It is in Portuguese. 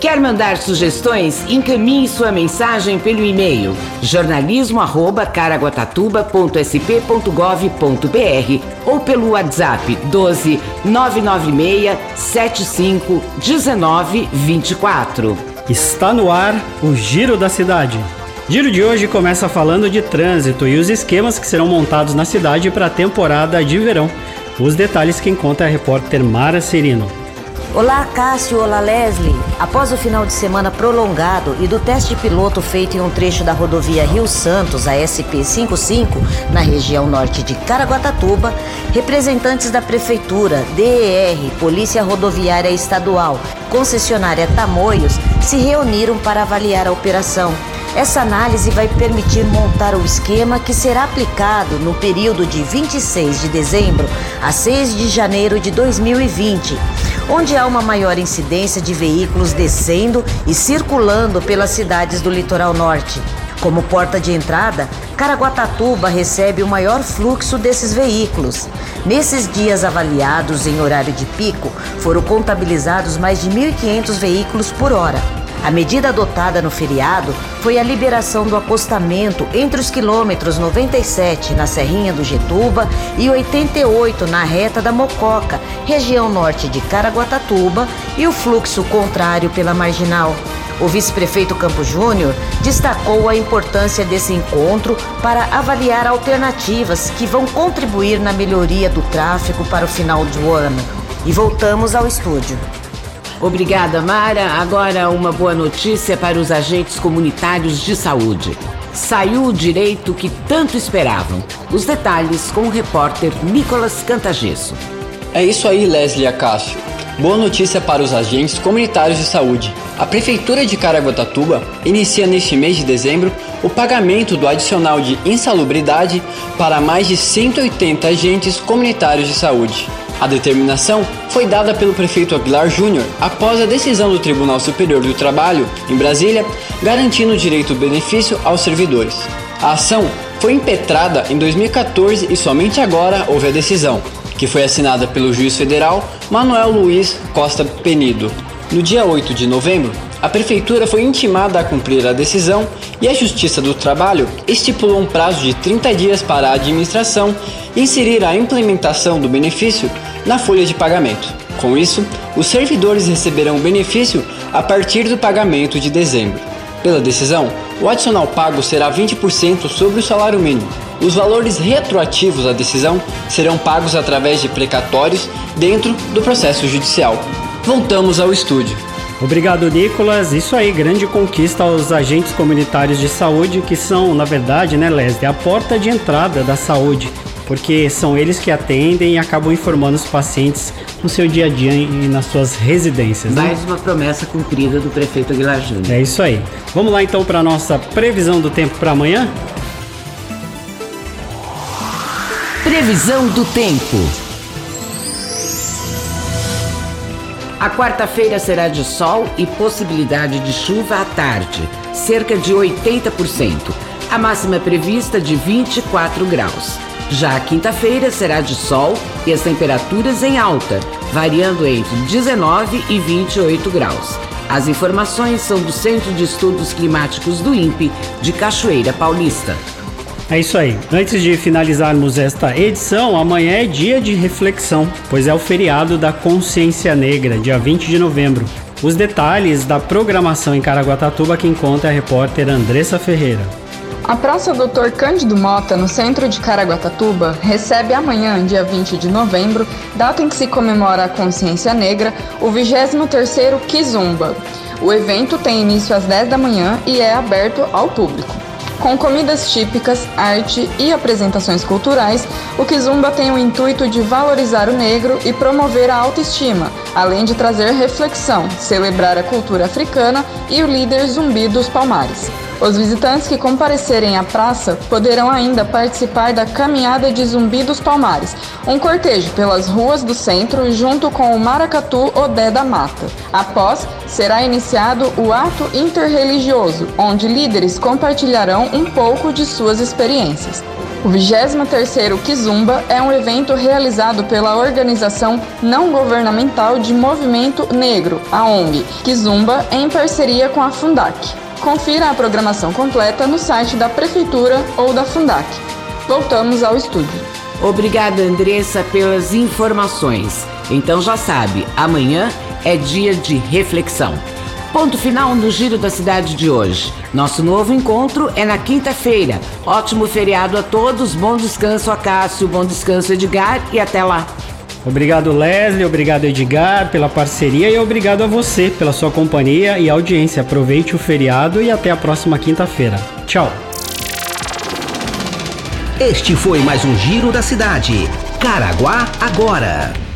Quer mandar sugestões? Encaminhe sua mensagem pelo e-mail jornalismo@caraguatatuba.sp.gov.br ou pelo WhatsApp 12 996 75 19 24. Está no ar o Giro da Cidade. Giro de hoje começa falando de trânsito e os esquemas que serão montados na cidade para a temporada de verão. Os detalhes que encontra a repórter Mara Serino. Olá, Cássio. Olá, Leslie. Após o final de semana prolongado e do teste piloto feito em um trecho da rodovia Rio Santos, a SP55, na região norte de Caraguatatuba, representantes da Prefeitura, DER, Polícia Rodoviária Estadual, concessionária Tamoios, se reuniram para avaliar a operação. Essa análise vai permitir montar o esquema que será aplicado no período de 26 de dezembro a 6 de janeiro de 2020 onde há uma maior incidência de veículos descendo e circulando pelas cidades do litoral norte. Como porta de entrada, Caraguatatuba recebe o maior fluxo desses veículos. Nesses dias avaliados em horário de pico, foram contabilizados mais de 1.500 veículos por hora. A medida adotada no feriado foi a liberação do acostamento entre os quilômetros 97 na Serrinha do Getuba e 88 na reta da Mococa, região norte de Caraguatatuba, e o fluxo contrário pela marginal. O vice-prefeito Campos Júnior destacou a importância desse encontro para avaliar alternativas que vão contribuir na melhoria do tráfego para o final do ano. E voltamos ao estúdio. Obrigada, Mara. Agora uma boa notícia para os agentes comunitários de saúde. Saiu o direito que tanto esperavam. Os detalhes com o repórter Nicolas Cantagesso. É isso aí, Leslie Acácio. Boa notícia para os agentes comunitários de saúde. A Prefeitura de Caraguatatuba inicia neste mês de dezembro o pagamento do adicional de insalubridade para mais de 180 agentes comunitários de saúde. A determinação foi dada pelo prefeito Aguilar Júnior após a decisão do Tribunal Superior do Trabalho, em Brasília, garantindo o direito ao benefício aos servidores. A ação foi impetrada em 2014 e somente agora houve a decisão, que foi assinada pelo juiz federal Manuel Luiz Costa Penido. No dia 8 de novembro, a prefeitura foi intimada a cumprir a decisão e a Justiça do Trabalho estipulou um prazo de 30 dias para a administração inserir a implementação do benefício na folha de pagamento. Com isso, os servidores receberão o benefício a partir do pagamento de dezembro. Pela decisão, o adicional pago será 20% sobre o salário mínimo. Os valores retroativos à decisão serão pagos através de precatórios dentro do processo judicial. Voltamos ao estúdio. Obrigado, Nicolas. Isso aí, grande conquista aos agentes comunitários de saúde, que são, na verdade, né, Leslie, a porta de entrada da saúde, porque são eles que atendem e acabam informando os pacientes no seu dia a dia e nas suas residências. Né? Mais uma promessa cumprida do prefeito Aguilar Júnior. É isso aí. Vamos lá então para a nossa previsão do tempo para amanhã? Previsão do tempo. A quarta-feira será de sol e possibilidade de chuva à tarde, cerca de 80%. A máxima prevista de 24 graus. Já a quinta-feira será de sol e as temperaturas em alta, variando entre 19 e 28 graus. As informações são do Centro de Estudos Climáticos do INPE, de Cachoeira Paulista. É isso aí. Antes de finalizarmos esta edição, amanhã é dia de reflexão, pois é o feriado da Consciência Negra, dia 20 de novembro. Os detalhes da programação em Caraguatatuba que encontra a repórter Andressa Ferreira. A Praça Doutor Cândido Mota, no centro de Caraguatatuba, recebe amanhã, dia 20 de novembro, data em que se comemora a consciência negra, o 23º Kizumba. O evento tem início às 10 da manhã e é aberto ao público. Com comidas típicas, arte e apresentações culturais, o Kizumba tem o intuito de valorizar o negro e promover a autoestima, além de trazer reflexão, celebrar a cultura africana e o líder zumbi dos palmares. Os visitantes que comparecerem à praça poderão ainda participar da Caminhada de Zumbi dos Palmares, um cortejo pelas ruas do centro junto com o Maracatu Odé da Mata. Após, será iniciado o ato interreligioso, onde líderes compartilharão um pouco de suas experiências. O 23º Kizumba é um evento realizado pela organização não governamental de Movimento Negro, a ONG, Kizumba, em parceria com a Fundac. Confira a programação completa no site da Prefeitura ou da Fundac. Voltamos ao estúdio. Obrigada, Andressa, pelas informações. Então já sabe, amanhã é dia de reflexão. Ponto final no Giro da Cidade de hoje. Nosso novo encontro é na quinta-feira. Ótimo feriado a todos, bom descanso a Cássio, bom descanso Edgar e até lá. Obrigado, Leslie, obrigado, Edgar, pela parceria e obrigado a você pela sua companhia e audiência. Aproveite o feriado e até a próxima quinta-feira. Tchau. Este foi mais um Giro da Cidade. Caraguá agora.